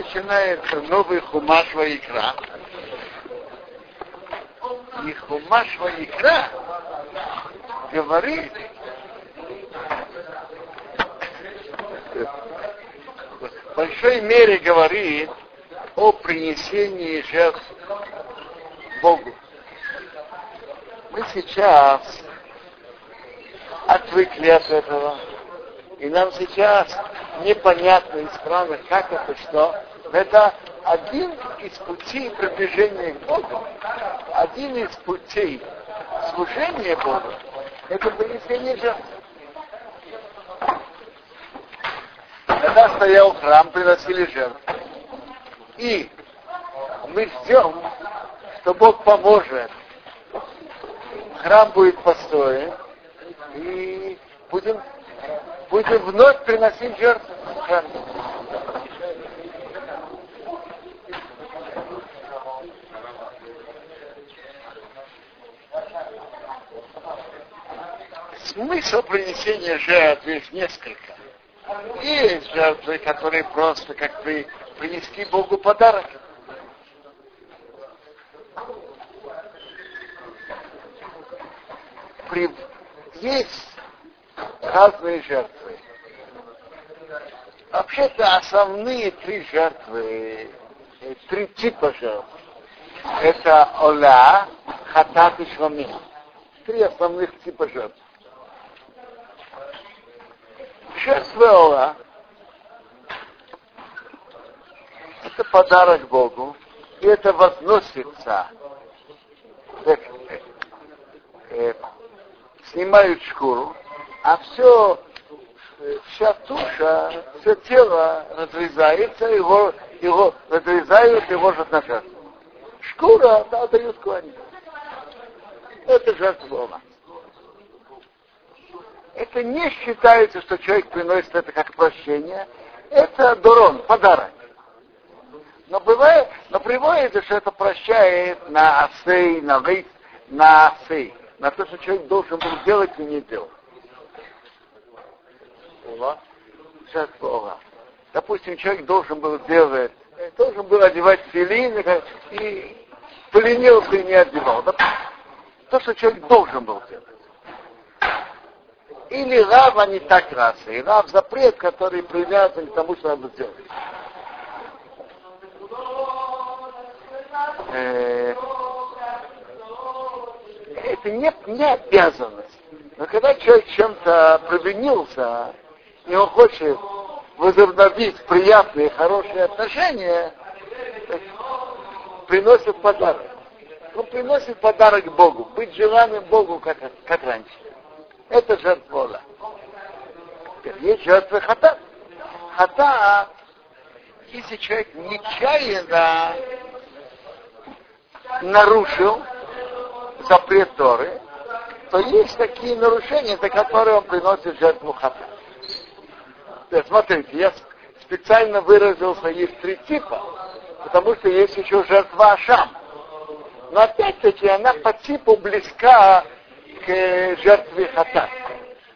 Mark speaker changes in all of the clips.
Speaker 1: Начинается новый хумаш Ваикра. И хумаш Ваикра говорит, в большой мере говорит о принесении жертв Богу. Мы сейчас отвыкли от этого. И нам сейчас непонятно и странно, как это что. Это один из путей приближения к Богу, один из путей служения Богу, это принесение жертв. Когда стоял храм, приносили жертву. И мы ждем, что Бог поможет. Храм будет построен, и будем, будем вновь приносить жертву. Смысл принесения жертв есть несколько. Есть жертвы, которые просто как бы принести Богу подарок. При... Есть разные жертвы. Вообще-то основные три жертвы, э, три типа жертв. Это Оля, Хатат и Швамин. Три основных типа жертв. Жертва Ола это подарок Богу, и это возносится. Так, э, э, снимают шкуру, а все, вся туша, все тело разрезается, его, его разрезают и ложат на. Шкура да, дают куани. Это жертва Это не считается, что человек приносит это как прощение. Это дурон, подарок. Но бывает, но приводится, что это прощает на асей, на вейт, на асей, на то, что человек должен был делать и не делал. Сейчас Бога. Допустим, человек должен был делать, должен был одевать филин и поленился и не одевал. То, что человек должен был делать. Или рав, а не так расы. И рав запрет, который привязан к тому, что надо делать. Э, это не, не обязанность. Но когда человек чем-то провинился, и он хочет возобновить приятные, хорошие отношения, приносит подарок. Он приносит подарок Богу, быть желанным Богу, как, как раньше. Это жертва. Есть жертва хата. Хата, если человек нечаянно нарушил запрет Торы, то есть такие нарушения, за которые он приносит жертву хата. Смотрите, я специально выразился, есть три типа, потому что есть еще жертва Ашам. Но опять-таки она по типу близка жертве хата.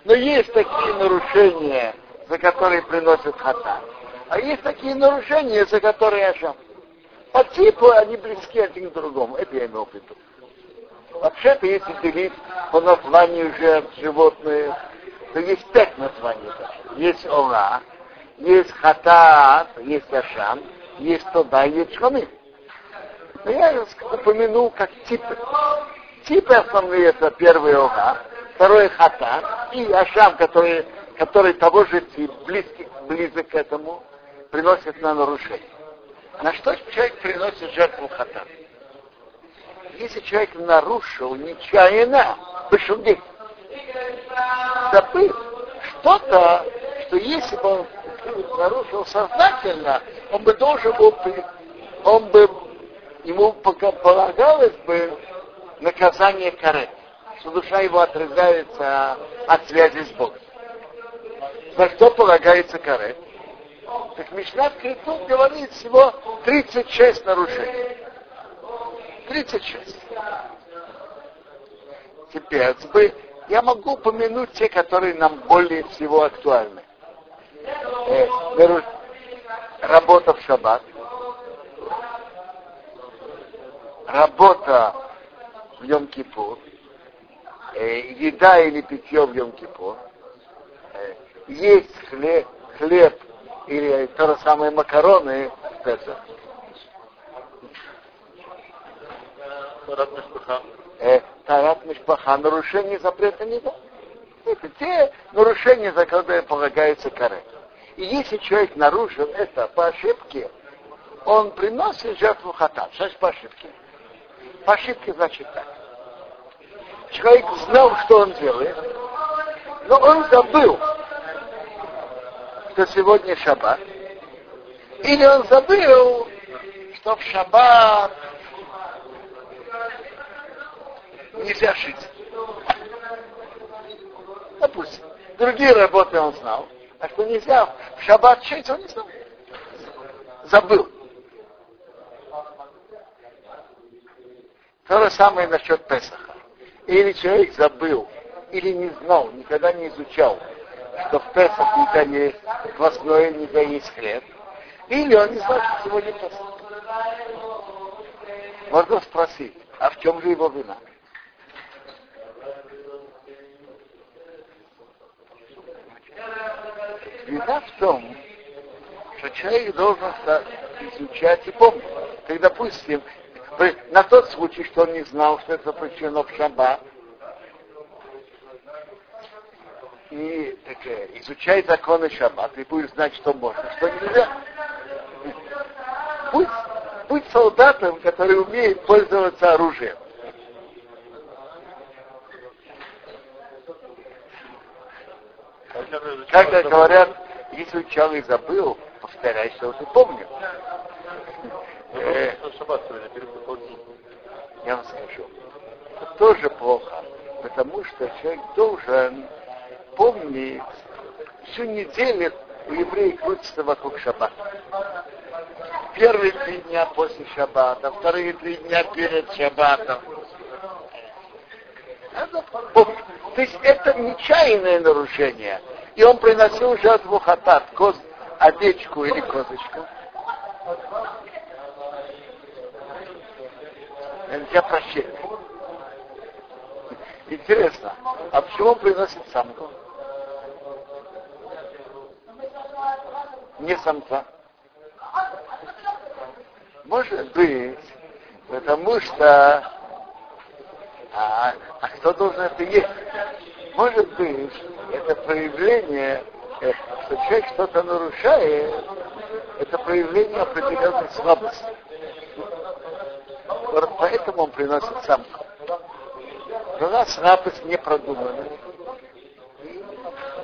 Speaker 1: Но есть такие нарушения, за которые приносят хата. А есть такие нарушения, за которые Ашам. По типу они близки один к другому. Это я имел в виду. Вообще-то, если делить по названию жертв животных, то есть пять названий. Есть Ола, есть Хатаат, есть Ашам, есть Тода, есть Шхамим. Но я упомянул как типы. Типы основные это первый Ола, второй Хата и Ашам, который, который того же тип, близкий, близок к этому, приносит на нарушение. На что человек приносит жертву хата? Если человек нарушил нечаянно, бешугдик, забыв что-то, что если бы он нарушил сознательно, он бы должен был, он бы, ему полагалось бы наказание карет, что душа его отрезается от связи с Богом. За что полагается карет? Так Мишна в Криту говорит всего 36 нарушений. 36. Теперь я могу упомянуть те, которые нам более всего актуальны. Э, работа в шаббат, работа в Йом-Кипур, э, еда или питье в Йом-Кипур, э, есть хлеб, хлеб или то же самое макароны в Песах. Э, тарат Мишпаха, нарушение запрета не да. Это те нарушения, за которые полагается каре. И если человек нарушил это по ошибке, он приносит жертву хатат. Что по ошибке? По ошибке значит так. Человек знал, что он делает, но он забыл, что сегодня шаббат. Или он забыл, что в шаббат нельзя шить. Допустим. Другие работы он знал. А что нельзя в шаббат шить, он не знал. Забыл. То же самое насчет Песаха. Или человек забыл, или не знал, никогда не изучал, что в Песах нельзя есть квасное, нельзя есть хлеб. Или он не знал, что сегодня Песах. Можно спросить, а в чем же его вина? Вина в том, что человек должен изучать и помнить. Как, допустим, на тот случай, что он не знал, что это запрещено в шаббат, и так, изучай законы шаббат, и будет знать, что можно, что нельзя. Будь, будь солдатом, который умеет пользоваться оружием. Когда говорят, если и забыл, повторяй, что Э, я вам скажу, это тоже плохо, потому что человек должен помнить всю неделю у евреев крутится вокруг шаббата. Первые три дня после шаббата, вторые три дня перед шаббатом. То есть это нечаянное нарушение. И он приносил жертву хатат, коз, овечку или козочку. Для прощения. Интересно, а почему он приносит самку? Не самца. Может быть, потому что а, а кто должен это есть? Может быть, это проявление, э, что человек что-то нарушает, это проявление определенной слабости. Поэтому он приносит самку. Но нас слабость не продумана.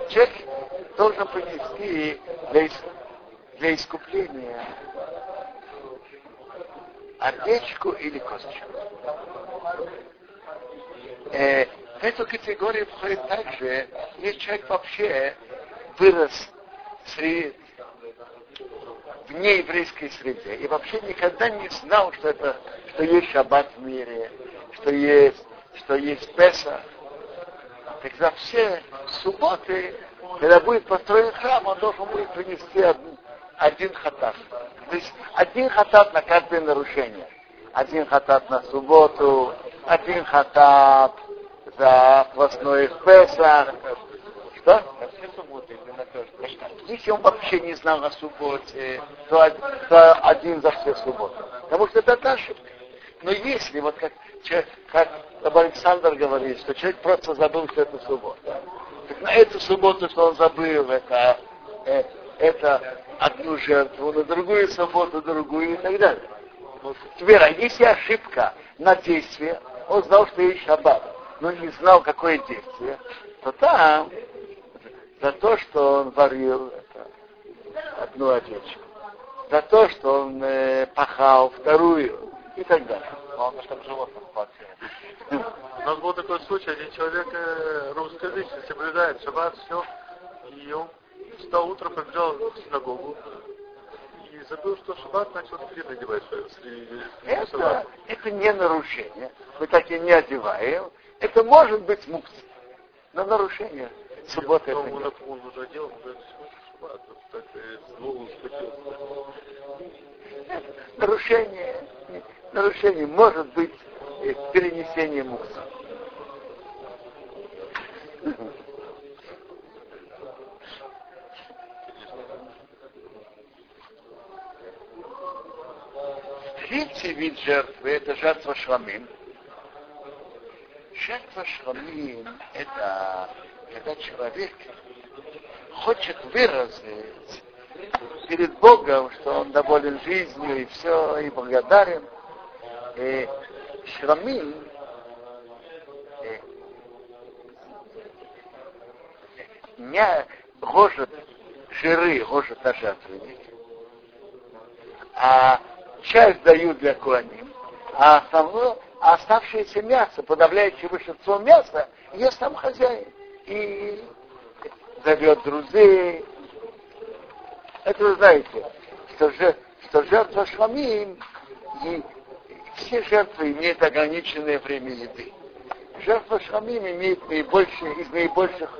Speaker 1: Человек должен принести для, для искупления овечку или косточку. Э, в эту категорию входит также, если человек вообще вырос среди, в нееврейской среде и вообще никогда не знал, что это, что есть шаббат в мире, что есть, что есть Песа. Тогда все субботы, когда будет построен храм, он должен будет принести один, один хатат. То есть один хатат на каждое нарушение. Один хатат на субботу, один хатат за хвостной Песах. Что? Если он вообще не знал о субботе, то, то один за все субботы. Потому что это ошибка. Но если, вот как, как Александр говорит, что человек просто забыл, что это суббота, так на эту субботу, что он забыл, это, э, это одну жертву, на другую субботу другую и так далее. Теперь, а если ошибка на действие, он знал, что есть шаббат, но не знал, какое действие, то там за то, что он варил это, одну овечку, за то, что он э, пахал вторую и так далее.
Speaker 2: Главное, чтобы животных хватило. У нас был такой случай, один человек э, русскоязычный соблюдает шаббат, все, и он встал утром, побежал в синагогу, и забыл, что шаббат начал тфилин надевать среди
Speaker 1: это, это не нарушение. Мы так и не одеваем. Это может быть мукс. Но нарушение субботы это
Speaker 2: он, он уже делал, уже
Speaker 1: Нарушение, нарушение может быть перенесение мусора. Третий вид жертвы – это жертва шламим. Жертва шламим – это когда человек хочет выразить перед Богом, что он доволен жизнью и все, и благодарен. И шрамим не гожет жиры, гожет на а часть дают для куаним, а основное, оставшееся мясо, подавляющее большинство мяса, ест сам хозяин. И зовет друзей. Это вы знаете, что, же, что жертва шламим, и все жертвы имеют ограниченное время еды. Жертва шламим имеет наибольшее, из наибольших,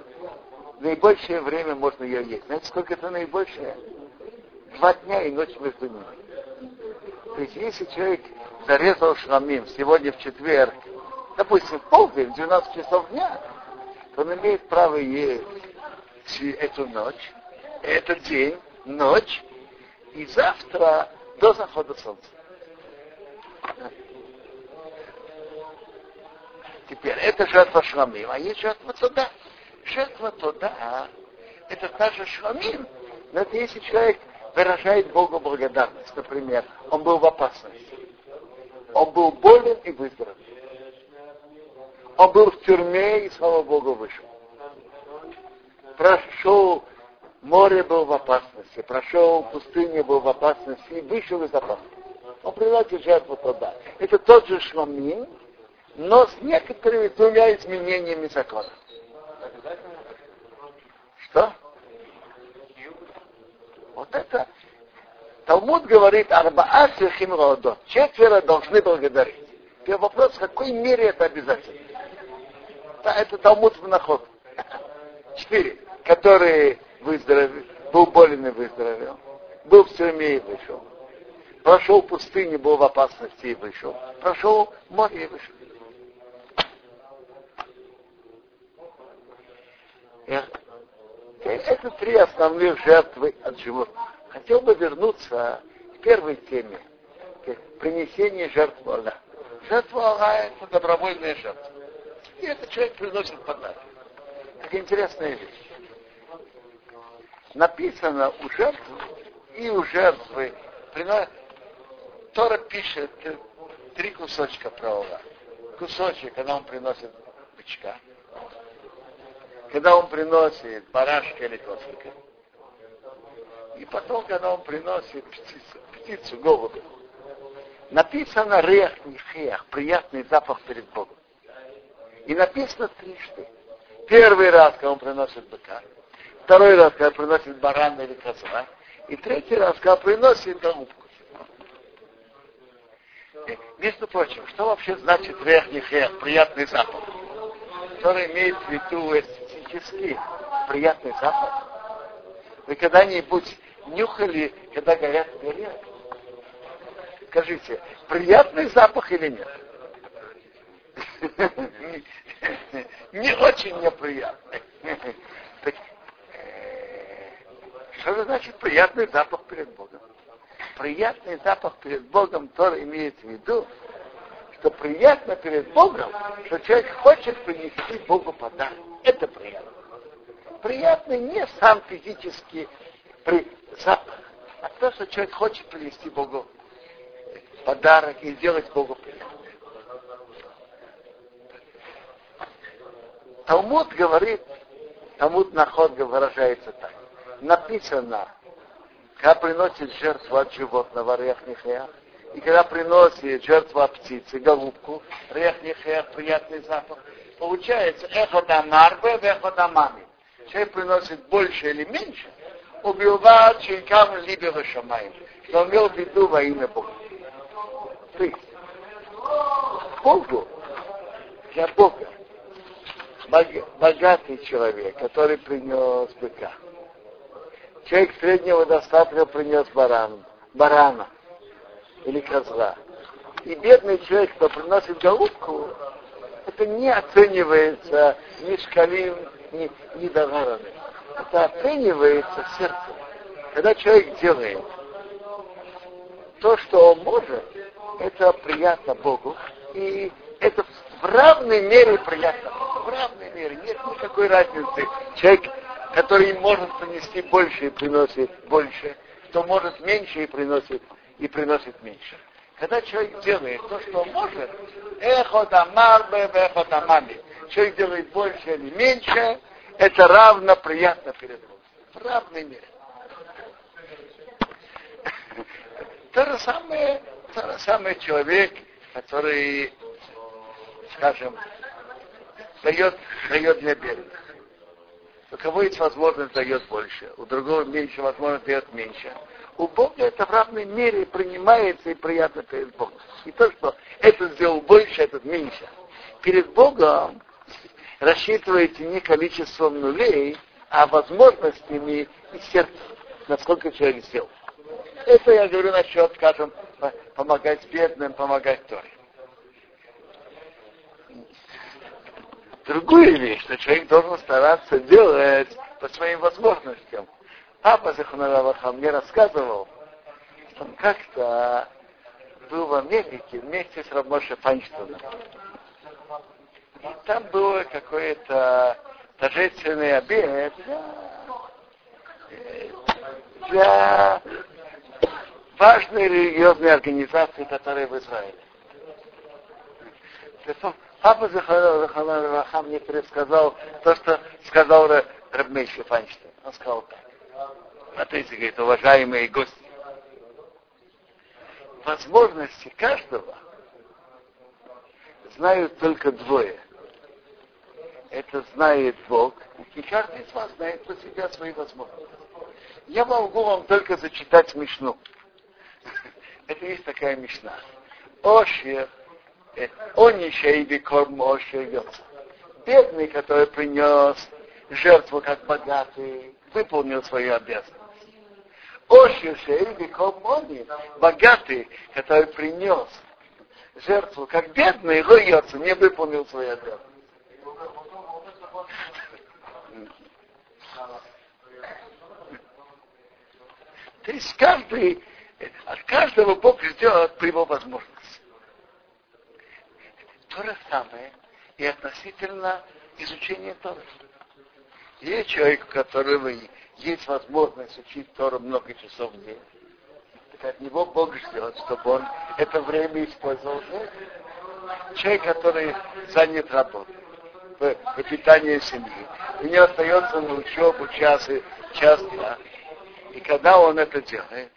Speaker 1: наибольшее время можно ее есть. Знаете, сколько это наибольшее? Два дня и ночь между ними. То есть, если человек зарезал шламим сегодня в четверг, допустим, в полдень, в 12 часов дня, он имеет право есть эту ночь, этот день, ночь, и завтра до захода солнца. Теперь, это жертва шламим, а есть жертва туда. Жертва туда, это та же шламим, но это если человек выражает Богу благодарность. Например, он был в опасности. Он был болен и выздоровел. Он был в тюрьме и, слава Богу, вышел. Прошел, море был в опасности, прошел пустыню был в опасности и вышел из опасности. Он приносит жертву туда. Это тот же шламин, но с некоторыми двумя изменениями закона. Что? Вот это Талмуд говорит, арбаа сехим Четверо должны благодарить. Теперь вопрос, в какой мере это обязательно? Это Талмуд в наход. Четыре, которые выздоровели, был болен и выздоровел, был в тюрьме и вышел. Прошел пустыню, был в опасности и вышел. Прошел море и вышел. Это три основных жертвы от животных. Хотел бы вернуться к первой теме, к принесению жертвы Аллаха. Жертва Аллаха – это добровольная жертва. И этот человек приносит подарок. Это интересная вещь. Написано у жертвы и у жертвы. Тора пишет три кусочка Аллаха. Кусочек, когда он приносит бычка, когда он приносит барашка или кослика, и потом, когда он приносит птицу, птицу голубя. Написано рех нихех, приятный запах перед Богом. И написано трижды. Первый раз, когда он приносит быка, второй раз, когда приносит барана или козла, и третий раз, когда приносит голубку. Между прочим, что вообще значит рех нихех, приятный запах? Который имеет в виду эстетический приятный запах. Вы когда-нибудь нюхали, когда горят горят? Скажите, приятный запах или нет? Не очень неприятный. Э, что же значит приятный запах перед Богом? Приятный запах перед Богом тоже имеет в виду, что приятно перед Богом, что человек хочет принести Богу подарок. Это приятно. Приятный не сам физически при запах, а то, что человек хочет принести Богу подарок и сделать Богу приятно. Талмуд говорит, Талмуд наход выражается так. Написано, когда приносит жертву от животного, рех нехеях, и когда приносит жертву от птицы, голубку, рех нехеях, приятный запах, получается эхо дамарбе, эхо дамами. Человек приносит больше или меньше, убивает чинкам либо шамаем, что имел в виду во имя Бога. Есть, Богу, для Бога, богатый человек, который принес быка, человек среднего достатка принес баран, барана или козла. И бедный человек, кто приносит голубку, это не оценивается ни шкалим, ни, ни даварами. Это оценивается сердцем. Когда человек делает то, что он может, это приятно Богу. И это в равной мере приятно. В равной мере. Нет никакой разницы. Человек, который может принести больше и приносит больше, кто может меньше и приносит, и приносит меньше. Когда человек делает то, что может, эхо дамарбе, эхо дамами. Человек делает больше или меньше, это равно приятно перед Богом. В равной мере. То же самое, то же самое человек, который, скажем, дает, дает для бедных. У кого есть возможность, дает больше, у другого меньше возможность, дает меньше. У Бога это в равной мере принимается и приятно перед Богом. И то, что этот сделал больше, этот меньше. Перед Богом рассчитываете не количеством нулей, а возможностями и сердцем, насколько человек сделал. Это я говорю насчет, скажем, помогать бедным, помогать Торе. Другую вещь, что человек должен стараться делать по своим возможностям. Папа Заханараваха мне рассказывал, что он как-то был в Америке вместе с Рамоше Файнштейном. И там было какое-то торжественный обед для важной религиозной организации, которая в Израиле. Папа Захалар мне предсказал то, что сказал Рабмейши Файнштейн. Он сказал так. Смотрите, говорит, уважаемые гости, возможности каждого знают только двое. Это знает Бог, и каждый из вас знает про себя свои возможности. Я могу вам только зачитать смешну. Это есть такая мечта. Ошер, э, онищей бикорм ошер Бедный, который принес жертву как богатый, выполнил свою обязанность. Ошер шей бикорм богатый, который принес жертву как бедный, лоется, не выполнил свою обязанность. То есть каждый от каждого Бог ждет по его возможности. То же самое и относительно изучения Торы. Есть человек, у которого есть возможность учить Тору много часов в день, так от него Бог ждет, чтобы он это время использовал. Человек, который занят работой, воспитание семьи, у него остается на учебу час, час дня. И когда он это делает,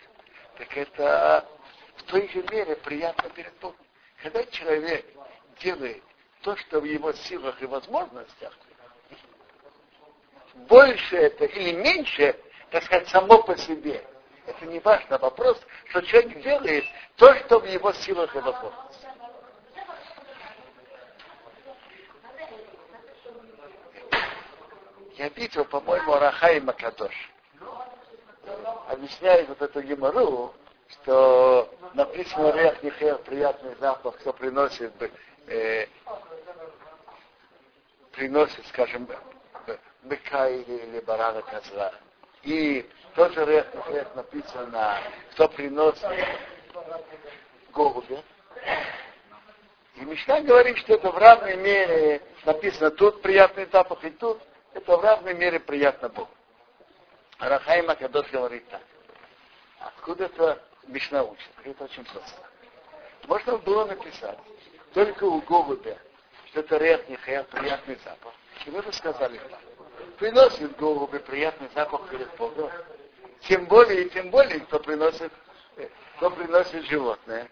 Speaker 1: так это в той же мере приятно перед Богом. Когда человек делает то, что в его силах и возможностях, больше это или меньше, так сказать, само по себе. Это не важно. Вопрос, что человек делает то, что в его силах и возможностях. Я видел, по-моему, Рахай Макадош объясняет вот эту гемору, что написано рех нехер, приятный запах, кто приносит, э, приносит, скажем, быка или, или барана козла. И тоже рех нехер написано, кто приносит голубя. И Мишна говорит, что это в равной мере написано тут приятный запах, и тут это в равной мере приятно Богу. Рахаим Акадош говорит так. Откуда это Мишна учит? Это очень просто. Можно было написать только у голубя, что это рехнихая, приятный запах. И вы бы сказали так. Приносит голуби приятный запах перед Богом. Тем более, и тем более, кто приносит, кто приносит животное,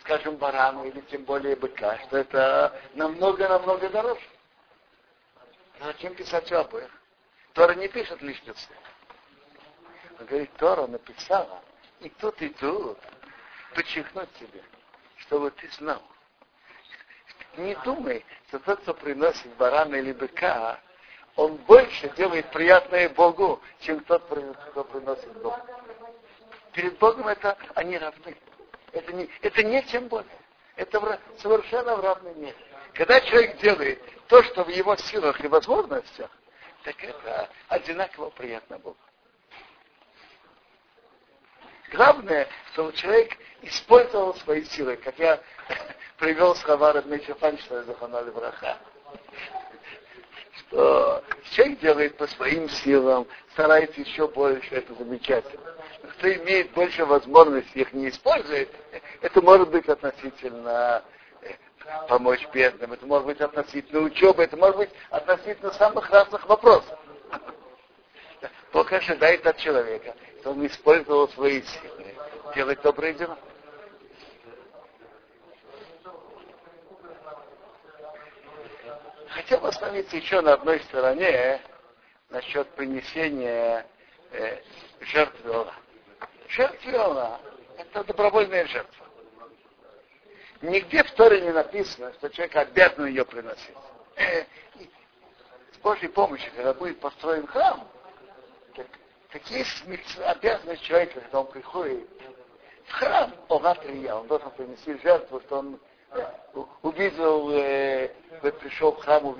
Speaker 1: скажем, барану или тем более быка, что это намного-намного дороже. Зачем писать о обоих? Тора не пишет лишних слов. Он говорит, Тора написала и тут, и тут подчеркнуть тебе, чтобы ты знал. Не думай, что тот, кто приносит барана или быка, он больше делает приятное Богу, чем тот, кто приносит Богу. Перед Богом это они равны. Это не, это не чем более. Это в, совершенно в равной мере. Когда человек делает то, что в его силах и возможностях, так это одинаково приятно Богу. Главное, чтобы человек использовал свои силы, как я привел слова Радмича Фанчина Заханали Браха что человек делает по своим силам, старается еще больше, это замечательно. Кто имеет больше возможностей, их не использует, это может быть относительно э, помочь бедным, это может быть относительно учебы, это может быть относительно самых разных вопросов. Бог ожидает от человека, он использовал свои силы, делать добрые дела. Хотел остановиться еще на одной стороне насчет принесения э, жертвы Ола. Это добровольная жертва. Нигде в Торе не написано, что человек обязан ее приносить. Э, с Божьей помощью, когда будет построен храм, так, такие обязанности человека, когда он приходит в храм, он он должен принести жертву, что он увидел, э, пришел в храм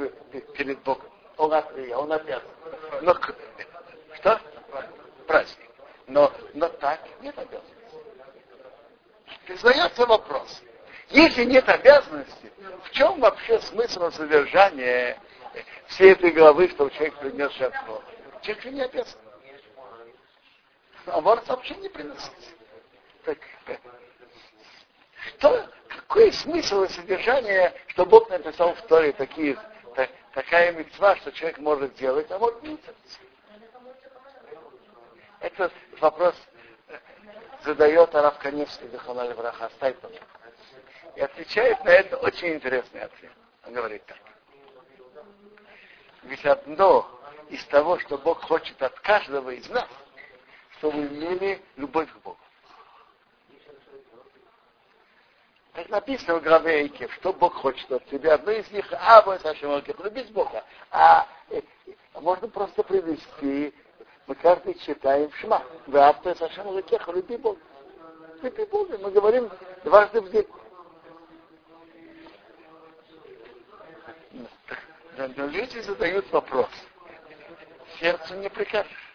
Speaker 1: перед Богом. Он открыл, он обязан. Но что? Праздник. Но, но так нет обязанности. Признается вопрос. Если нет обязанности, в чем вообще смысл содержания всей этой главы, что человек принес жертву? Человек не обязан. А может вообще не приносить. Так, что, какой смысл и содержание, что Бог написал в Торе такие, так, такая мецва, что человек может делать, а может не? Этот вопрос э, задает Арав Каневский, Дахалаль Враха, Стайпан. И отвечает на это очень интересный ответ. Он говорит так. Ведь одно из того, что Бог хочет от каждого из нас, чтобы мы имели любовь к Богу. Как написано в главе что Бог хочет от тебя. Одно из них, а, вот Эйкев, любить Бога. А, э, можно просто привести, мы каждый читаем Шма. Вы автор Сашем Эйкев, люби Бога. Люби Бога. Мы говорим дважды в день. Но люди задают вопрос. Сердцу не прикажешь.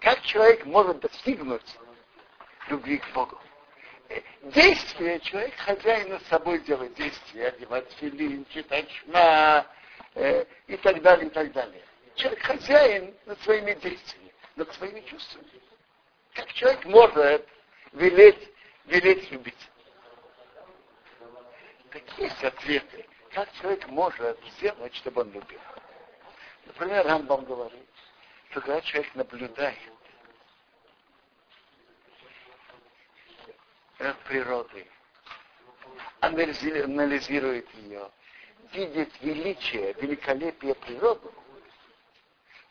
Speaker 1: Как человек может достигнуть любви к Богу? действие человек хозяин над собой делает действия, одевать филин, читать шма э, и так далее, и так далее. Человек хозяин над своими действиями, над своими чувствами. Как человек может велеть, велеть любить? Так есть ответы, как человек может сделать, чтобы он любил. Например, Рамбам говорит, что когда человек наблюдает. Природы, анализирует ее, видит величие, великолепие природы,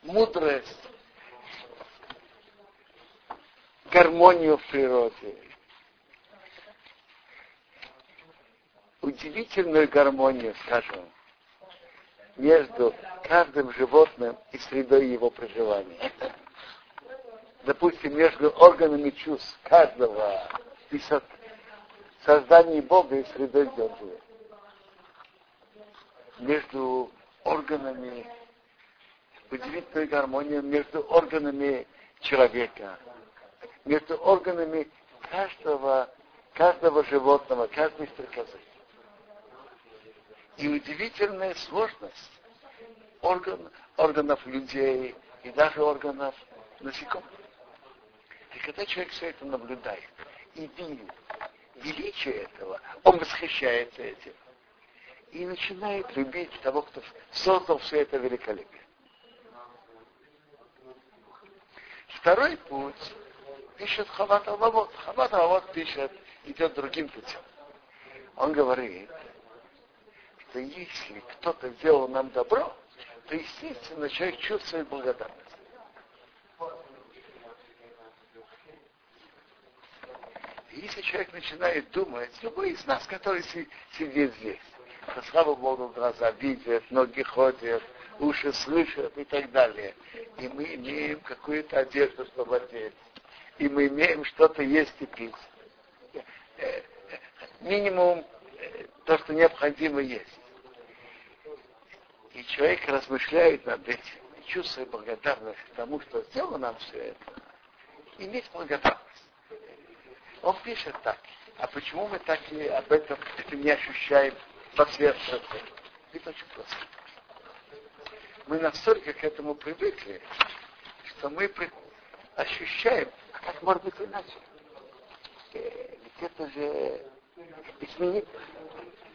Speaker 1: мудрость, гармонию в природе, удивительную гармонию, скажем, между каждым животным и средой его проживания. Допустим, между органами чувств каждого и создании Бога и средой, где он. Между органами, удивительная гармония между органами человека, между органами каждого, каждого животного, каждой стрекозы. И удивительная сложность орган, органов людей и даже органов насекомых. И когда человек все это наблюдает, и видит величие этого, он восхищается этим. И начинает любить того, кто создал все это великолепие. Второй путь пишет Хават Алавот. Хават Алавот пишет, идет другим путем. Он говорит, что если кто-то сделал нам добро, то, естественно, человек чувствует благодарность. если человек начинает думать, любой из нас, который сидит здесь, что, слава Богу, глаза видят, ноги ходят, уши слышат и так далее. И мы имеем какую-то одежду, чтобы одеть. И мы имеем что-то есть и пить. Э, э, минимум э, то, что необходимо есть. И человек размышляет над этим, чувствует благодарность к тому, что сделал нам все это, иметь благодарность. Он пишет так. А почему мы так и об этом это не ощущаем по сердцу? Это очень просто. Мы настолько к этому привыкли, что мы ощущаем, а как может быть иначе? Э, ведь это же... Ведь мы, не,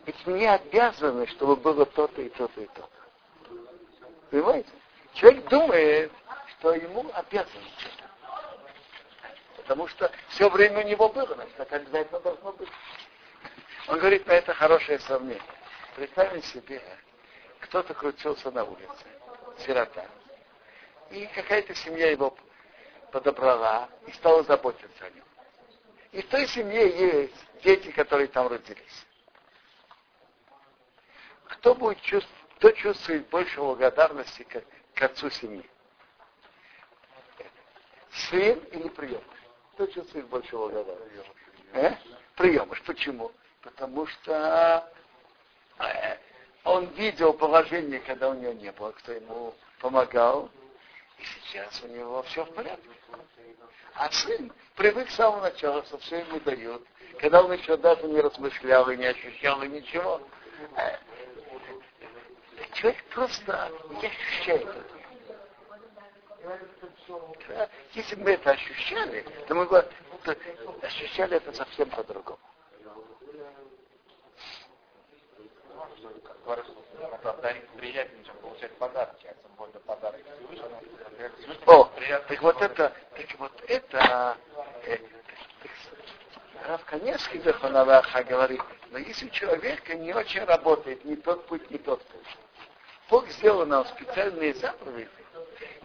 Speaker 1: ведь мы не обязаны, чтобы было то-то и то-то и то-то. Понимаете? Человек думает, что ему обязаны что-то. Потому что все время у него было, значит, так обязательно должно быть. Он говорит, на это хорошее сравнение. Представим себе, кто-то крутился на улице, сирота. И какая-то семья его подобрала и стала заботиться о нем. И в той семье есть дети, которые там родились. Кто будет чувствовать, кто чувствует больше благодарности к, к отцу семьи? Сын или приемыш? Кто чувствует больше благодарности? Э? Приемыш. Почему? Потому что э, он видел положение, когда у него не было, кто ему помогал, и сейчас у него все в порядке. А сын привык с самого начала, что все ему дают. Когда он еще даже не размышлял и не ощущал и ничего. Э, человек просто не ощущает это. Если бы мы это ощущали, то мы бы ощущали это совсем по-другому. О, так вот это, так вот это, э, Рав Каневский Заханалаха говорит, но если у человека не очень работает ни тот путь, ни тот путь, Бог сделал нам специальные заповеди,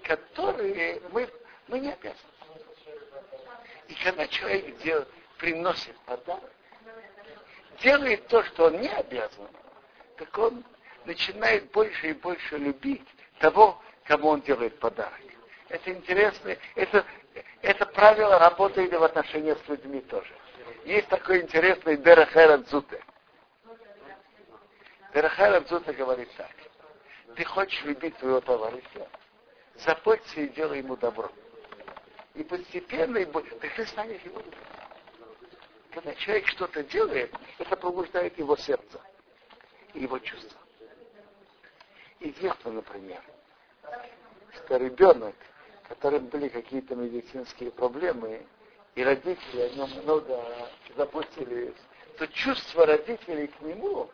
Speaker 1: которые мы, мы не обязаны. И когда человек делает, приносит подарок, делает то, что он не обязан, так он начинает больше и больше любить того, кому он делает подарок. Это интересно, это, это правило работает и в отношениях с людьми тоже. Есть такой интересный Дерахера Дзуте. Дерахера Дзуте говорит так. Ты хочешь любить твоего товарища, заботься и делай ему добро. И постепенно, и так ты станешь его любить. Когда человек что-то делает, это пробуждает его сердце и его чувства. Известно, например, что ребенок, которым были какие-то медицинские проблемы, и родители о нем много заботились, то чувства родителей к нему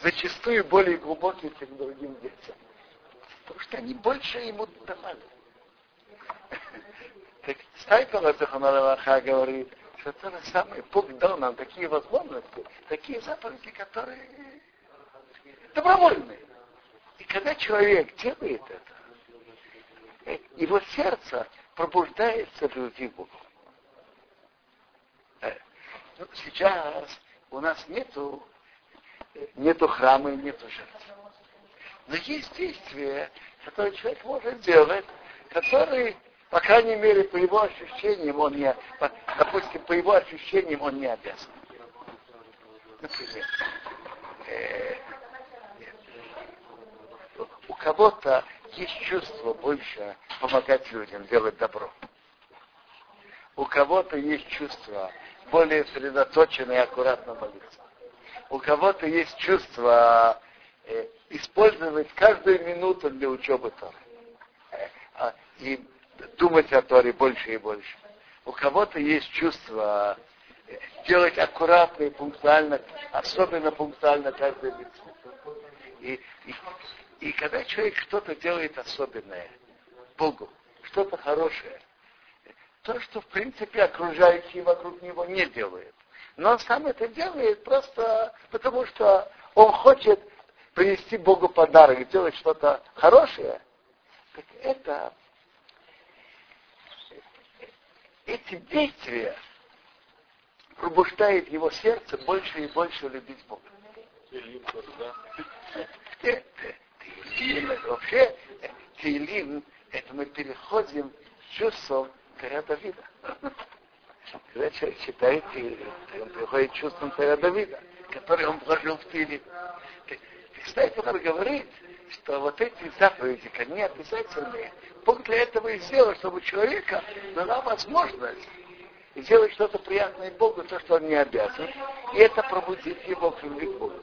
Speaker 1: зачастую более глубокие, чем другим детям. Потому что они больше ему давали. Так Стайпела Заханалаваха говорит, что то же самое Бог дал нам такие возможности, такие заповеди, которые добровольные. И когда человек делает это, э, его сердце пробуждается в любви Богу. Э, ну, сейчас у нас нету, нету храма и нету жертв. Но есть действия, которые человек может делать, которые, по крайней мере, по его ощущениям, он не, допустим, по его ощущениям он не обязан. Например, э, у кого-то есть чувство больше помогать людям, делать добро. У кого-то есть чувство более сосредоточенно и аккуратно молиться. У кого-то есть чувство э, использовать каждую минуту для учебы Торы. Э, а, и думать о Торе больше и больше. У кого-то есть чувство э, делать аккуратно и пунктуально, особенно пунктуально каждую минуту. И, и, и когда человек что-то делает особенное Богу, что-то хорошее, то, что в принципе окружающие вокруг него не делают. Но он сам это делает просто потому, что он хочет принести Богу подарок, делать что-то хорошее. Так это эти действия пробуждает его сердце больше и больше любить Бога. Тейлим, вообще, Тейлим, это мы переходим с чувством царя Давида. Когда человек читает Тейлим, он приходит к чувствам царя Давида, который он вложил в Тейлим. Кстати, вы говорит, что вот эти заповеди, они обязательные. Бог для этого и сделал, чтобы у человека была возможность сделать что-то приятное Богу, то, что он не обязан, и это пробудит его к любви к Богу.